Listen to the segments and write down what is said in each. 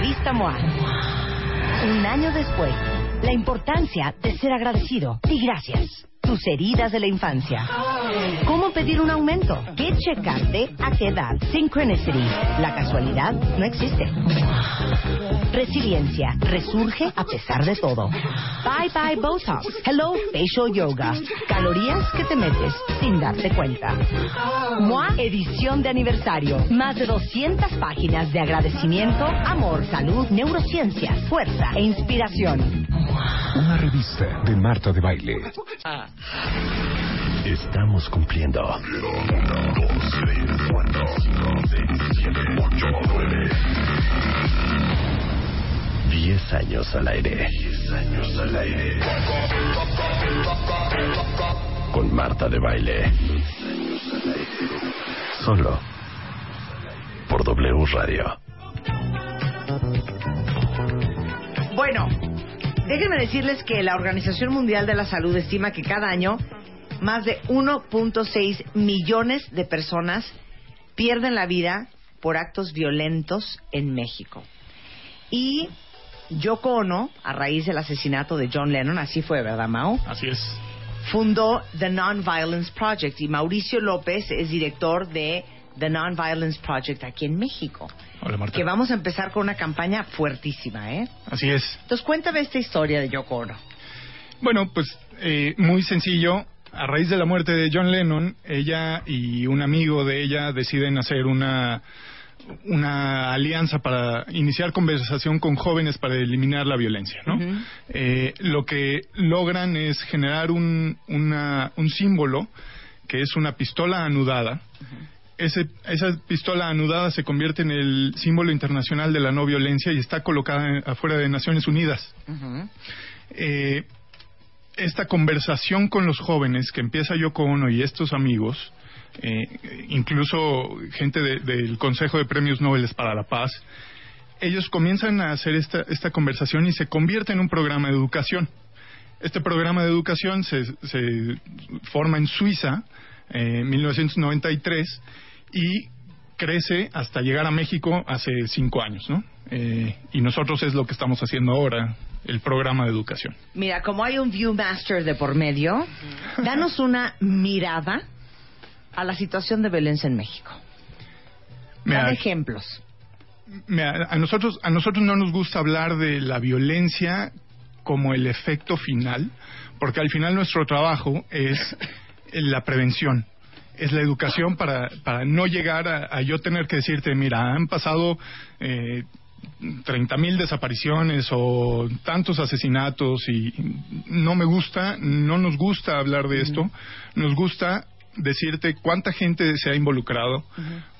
Revista MOA. Un año después, la importancia de ser agradecido y gracias. Tus heridas de la infancia. ¿Cómo pedir un aumento? ¿Qué checarte? ¿A qué edad? Synchronicity. La casualidad no existe. Resiliencia. Resurge a pesar de todo. Bye bye Botox. Hello Facial Yoga. Calorías que te metes sin darte cuenta. MOA edición de aniversario. Más de 200 páginas de agradecimiento, amor, salud, neurociencia, fuerza e inspiración. Una revista de Marta de Baile. Estamos cumpliendo. 10 años al aire. 10 años al aire. Con Marta de Baile. Solo por W Radio. Bueno, déjenme decirles que la Organización Mundial de la Salud estima que cada año más de 1.6 millones de personas pierden la vida por actos violentos en México. Y Yoko Ono, a raíz del asesinato de John Lennon, así fue, ¿verdad, Mao? Así es. Fundó The Nonviolence Project y Mauricio López es director de The Nonviolence Project aquí en México. Hola, Marta. Que vamos a empezar con una campaña fuertísima, ¿eh? Así es. Entonces, cuéntame esta historia de Yoko Ono. Bueno, pues eh, muy sencillo. A raíz de la muerte de John Lennon, ella y un amigo de ella deciden hacer una una alianza para iniciar conversación con jóvenes para eliminar la violencia, ¿no? Eh, lo que logran es generar un, una- un símbolo que es una pistola anudada. Ese- esa pistola anudada se convierte en el símbolo internacional de la no violencia y está colocada afuera de Naciones Unidas. Eh, esta conversación con los jóvenes que empieza Yoko Ono y estos amigos, eh, incluso gente de- del Consejo de Premios Nobel para la Paz, ellos comienzan a hacer esta, esta conversación y se convierte en un programa de educación. Este programa de educación se, se forma en Suiza eh, en 1993 y crece hasta llegar a México hace cinco años, ¿no? Eh, y nosotros es lo que estamos haciendo ahora, el programa de educación. Mira, como hay un Viewmaster de por medio, danos una mirada a la situación de violencia en México. Mira, ejemplos. Mira, a nosotros a nosotros no nos gusta hablar de la violencia como el efecto final, porque al final nuestro trabajo es la prevención, es la educación para, para no llegar a, a yo tener que decirte, mira, han pasado eh, 30.000 desapariciones o tantos asesinatos y no me gusta, no nos gusta hablar de esto, nos gusta decirte cuánta gente se ha involucrado,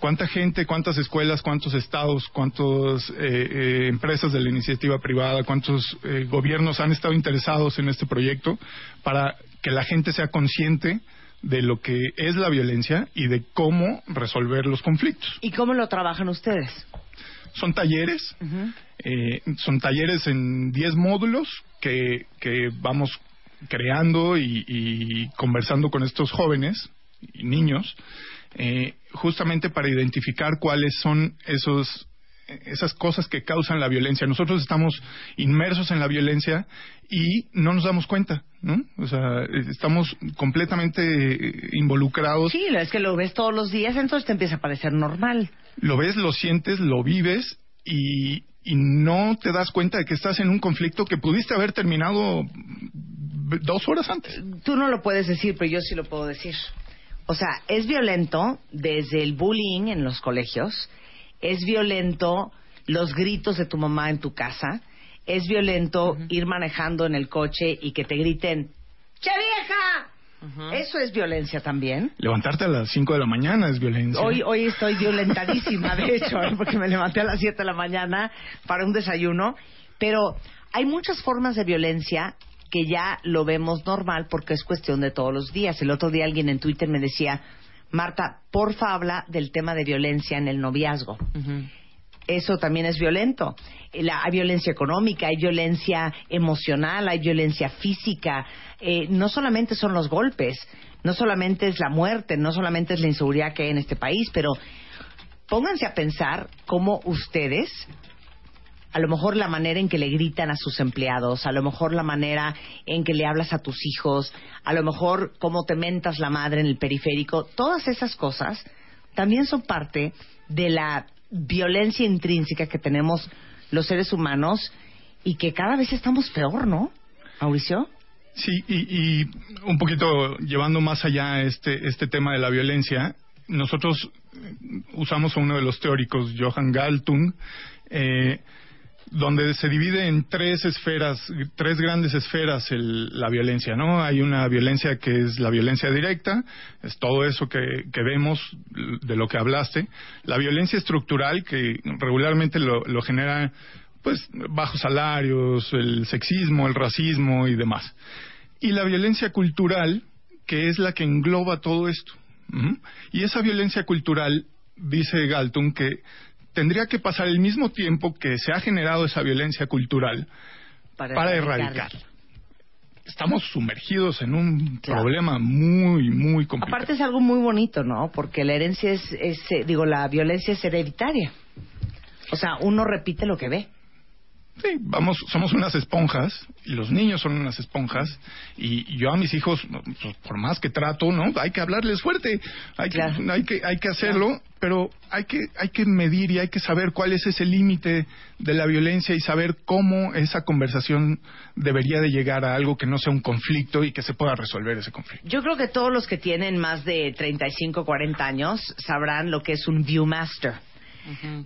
cuánta gente, cuántas escuelas, cuántos estados, cuántas empresas de la iniciativa privada, cuántos eh, gobiernos han estado interesados en este proyecto para que la gente sea consciente de lo que es la violencia y de cómo resolver los conflictos. ¿Y cómo lo trabajan ustedes? Son talleres, eh, son talleres en 10 módulos que, que vamos creando y, y conversando con estos jóvenes niños, eh, justamente para identificar cuáles son esos esas cosas que causan la violencia. Nosotros estamos inmersos en la violencia y no nos damos cuenta, ¿no? O sea, estamos completamente eh, involucrados. Sí, es que lo ves todos los días, entonces te empieza a parecer normal. Lo ves, lo sientes, lo vives y, y no te das cuenta de que estás en un conflicto que pudiste haber terminado dos horas antes. Tú no lo puedes decir, pero yo sí lo puedo decir. O sea, es violento desde el bullying en los colegios, es violento los gritos de tu mamá en tu casa, es violento ir manejando en el coche y que te griten, ¡Che vieja! Eso es violencia también. Levantarte a las 5 de la mañana es violencia. Hoy, hoy estoy violentadísima, de hecho, ¿eh? porque me levanté a las 7 de la mañana para un desayuno. Pero hay muchas formas de violencia que ya lo vemos normal porque es cuestión de todos los días. El otro día alguien en Twitter me decía, Marta, porfa habla del tema de violencia en el noviazgo. Eso también es violento. La- hay violencia económica, hay violencia emocional, hay violencia física. Eh, no solamente son los golpes, no solamente es la muerte, no solamente es la inseguridad que hay en este país, pero pónganse a pensar cómo ustedes a lo mejor la manera en que le gritan a sus empleados, a lo mejor la manera en que le hablas a tus hijos, a lo mejor cómo te mentas la madre en el periférico, todas esas cosas también son parte de la violencia intrínseca que tenemos los seres humanos y que cada vez estamos peor, ¿no? Mauricio. Sí, y, y un poquito llevando más allá este, este tema de la violencia, nosotros usamos a uno de los teóricos, Johann Galtung, eh, donde se divide en tres esferas, tres grandes esferas la violencia, ¿no? Hay una violencia que es la violencia directa, es todo eso que, que vemos, de lo que hablaste. La violencia estructural, que regularmente lo, lo genera, pues, bajos salarios, el sexismo, el racismo y demás. Y la violencia cultural, que es la que engloba todo esto. Y esa violencia cultural, dice Galtung, que tendría que pasar el mismo tiempo que se ha generado esa violencia cultural para, erradicarla. Estamos sumergidos en un problema muy, muy complicado. Aparte es algo muy bonito, ¿no? Porque la herencia es, es, eh, digo, la violencia es hereditaria. O sea, uno repite lo que ve. Sí, vamos, somos unas esponjas y los niños son unas esponjas y yo a mis hijos, por más que trato, ¿no? Hay que hablarles fuerte, hay que, hay que, hay que hacerlo, pero hay que, hay que medir y hay que saber cuál es ese límite de la violencia y saber cómo esa conversación debería de llegar a algo que no sea un conflicto y que se pueda resolver ese conflicto. Yo creo que todos los que tienen más de 35, 40 años sabrán lo que es un Viewmaster.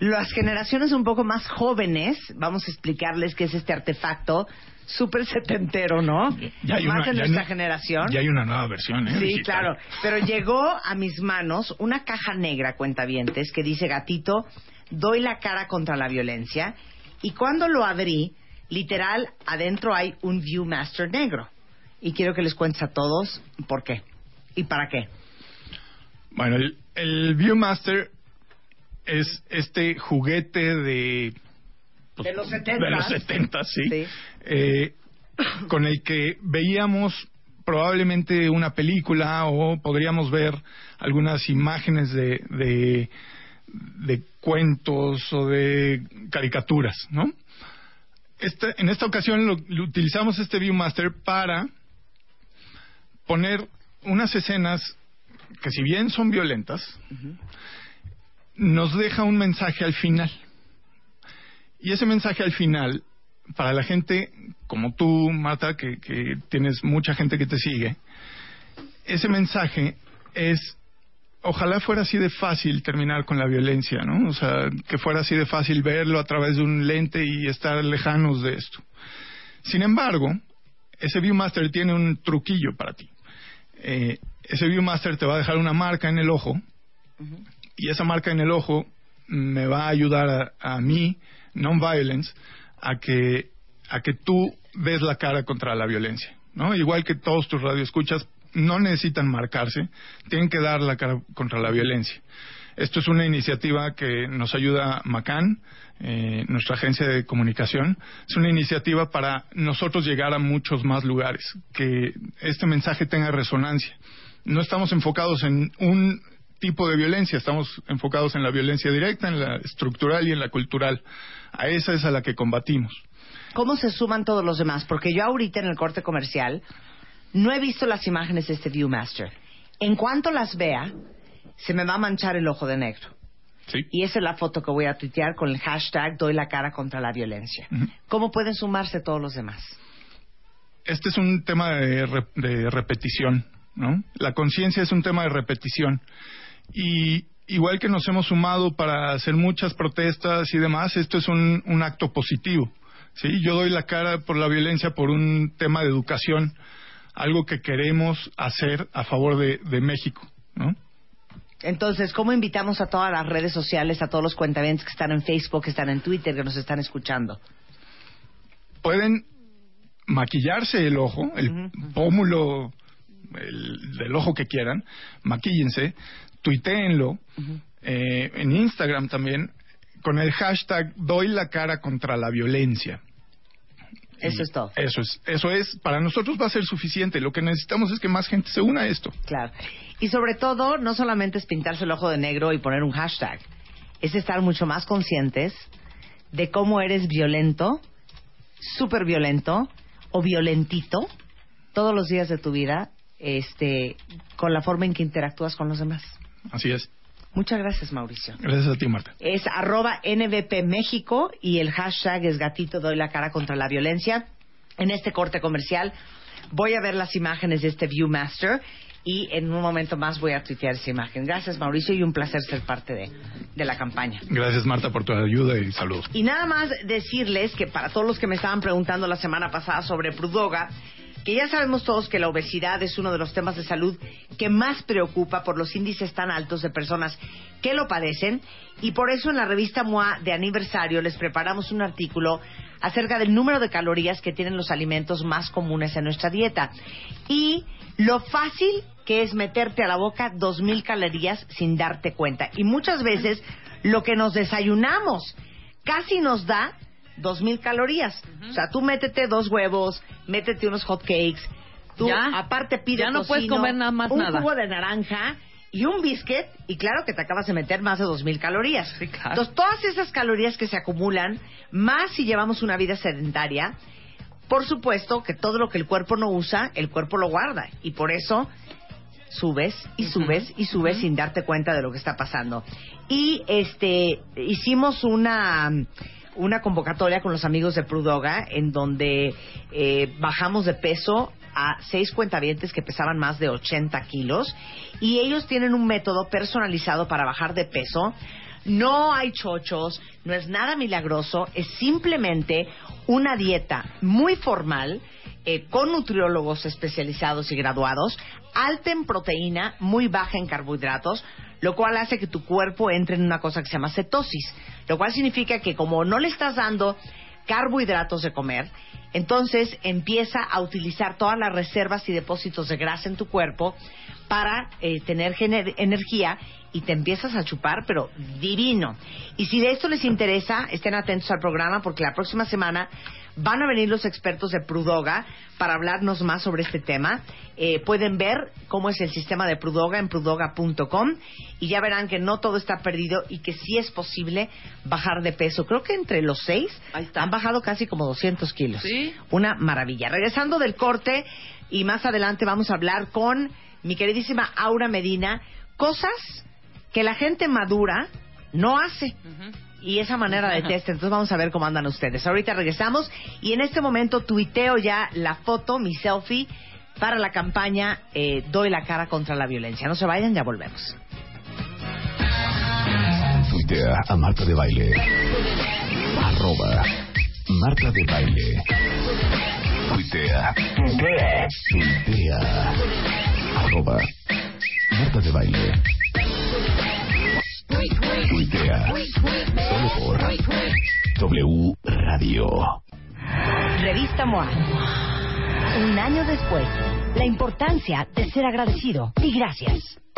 Las generaciones un poco más jóvenes, vamos a explicarles qué es este artefacto súper setentero, ¿no? Ya hay más una, en ya nuestra hay- generación. Ya hay una nueva versión, ¿eh? Sí, Digital. claro. Pero llegó a mis manos una caja negra, cuentavientes, que dice gatito, doy la cara contra la violencia. Y cuando lo abrí, literal, adentro hay un Viewmaster negro. Y quiero que les cuentes a todos por qué y para qué. Bueno, el, el Viewmaster es este juguete de... pues, De los 70. De los 70, sí. Sí. Eh, con el que veíamos probablemente una película o podríamos ver algunas imágenes de, de, de cuentos o de caricaturas, ¿no? Este- en esta ocasión lo- lo utilizamos este Viewmaster para poner unas escenas que si bien son violentas, nos deja un mensaje al final. Y ese mensaje al final, para la gente como tú, Marta, que, tienes mucha gente que te sigue, ese mensaje es, ojalá fuera así de fácil terminar con la violencia, ¿no? O sea, que fuera así de fácil verlo a través de un lente y estar lejanos de esto. Sin embargo, ese Viewmaster tiene un truquillo para ti. Eh, ese Viewmaster te va a dejar una marca en el ojo y esa marca en el ojo me va a ayudar a, a mí, non-violence, a que, a que tú des la cara contra la violencia. ¿no? Igual que todos tus radioescuchas no necesitan marcarse, tienen que dar la cara contra la violencia. Esto es una iniciativa que nos ayuda Macan, eh, nuestra agencia de comunicación. Es una iniciativa para nosotros llegar a muchos más lugares, que este mensaje tenga resonancia. No estamos enfocados en un tipo de violencia, estamos enfocados en la violencia directa, en la estructural y en la cultural. A esa es a la que combatimos. ¿Cómo se suman todos los demás? Porque yo ahorita en el corte comercial no he visto las imágenes de este Viewmaster. En cuanto las vea, se me va a manchar el ojo de negro. ¿Sí? Y esa es la foto que voy a tuitear con el hashtag Doy la cara contra la violencia. ¿Cómo pueden sumarse todos los demás? este es un tema de, re- de repetición, ¿no? La conciencia es un tema de repetición. Y igual que nos hemos sumado para hacer muchas protestas y demás, esto es un, un acto positivo. ¿sí? Yo doy la cara por la violencia por un tema de educación, algo que queremos hacer a favor de, de México, ¿no? Entonces, ¿cómo invitamos a todas las redes sociales, a todos los cuentavientes que están en Facebook, que están en Twitter, que nos están escuchando? pueden maquillarse el ojo, el Ujú. pómulo el- del ojo que quieran, maquíllense, tuitéenlo, eh, en Instagram también, con el hashtag doy la cara contra la violencia. Eso es todo. Eso es, eso es, para nosotros va a ser suficiente. Lo que necesitamos es que más gente se una a esto. Claro. Y sobre todo, no solamente es pintarse el ojo de negro y poner un hashtag, es estar mucho más conscientes de cómo eres violento, súper violento o violentito todos los días de tu vida este, con la forma en que interactúas con los demás. Así es. Muchas gracias, Mauricio. Gracias a ti, Marta. Es arroba NVP México y el hashtag es gatito doy la cara contra la violencia. En este corte comercial voy a ver las imágenes de este Viewmaster y en un momento más voy a tuitear esa imagen. Gracias, Mauricio, y un placer ser parte de, de la campaña. Gracias, Marta, por tu ayuda y saludos. Y nada más decirles que para todos los que me estaban preguntando la semana pasada sobre Prudoga, que ya sabemos todos que la obesidad es uno de los temas de salud que más preocupa por los índices tan altos de personas que lo padecen. Y por eso en la revista MOA de aniversario les preparamos un artículo acerca del número de calorías que tienen los alimentos más comunes en nuestra dieta. Y lo fácil que es meterte a la boca dos mil calorías sin darte cuenta. Y muchas veces lo que nos desayunamos casi nos da dos mil calorías. O sea, tú métete dos huevos, métete unos hot cakes, tú Ya. aparte pides Ya no puedes comer nada más un nada. jugo de naranja y un biscuit y claro que te acabas de meter más de dos mil calorías. Sí, claro. Entonces, todas esas calorías que se acumulan, más si llevamos una vida sedentaria, por supuesto que todo lo que el cuerpo no usa, el cuerpo lo guarda y por eso subes y subes y subes sin darte cuenta de lo que está pasando. Y este hicimos una una convocatoria con los amigos de Prudoga en donde eh, bajamos de peso a seis cuentavientes que pesaban más de 80 kilos y ellos tienen un método personalizado para bajar de peso. No hay chochos, no es nada milagroso, es simplemente una dieta muy formal eh, con nutriólogos especializados y graduados, alta en proteína, muy baja en carbohidratos, lo cual hace que tu cuerpo entre en una cosa que se llama cetosis, lo cual significa que como no le estás dando carbohidratos de comer, entonces empieza a utilizar todas las reservas y depósitos de grasa en tu cuerpo para eh, tener energía y te empiezas a chupar, pero divino. Y si de esto les interesa, estén atentos al programa porque la próxima semana van a venir los expertos de Prudoga para hablarnos más sobre este tema. Eh, pueden ver cómo es el sistema de Prudoga en prudoga.com y ya verán que no todo está perdido y que sí es posible bajar de peso. Creo que entre los seis han bajado casi como 200 kilos. Sí. Una maravilla. Regresando del corte y más adelante vamos a hablar con mi queridísima Aura Medina, cosas que la gente madura no hace. Y esa manera de test, entonces vamos a ver cómo andan ustedes. Ahorita regresamos y en este momento tuiteo ya la foto, mi selfie, para la campaña eh, Doy la cara contra la violencia. No se vayan, ya volvemos. Tuitea a Marta de Baile. Arroba Marta de Baile. Tuitea. Tuitea. Arroba Marta de Baile. Tuitea. Solo por W Radio. Revista MOA. Un año después, la importancia de ser agradecido y gracias.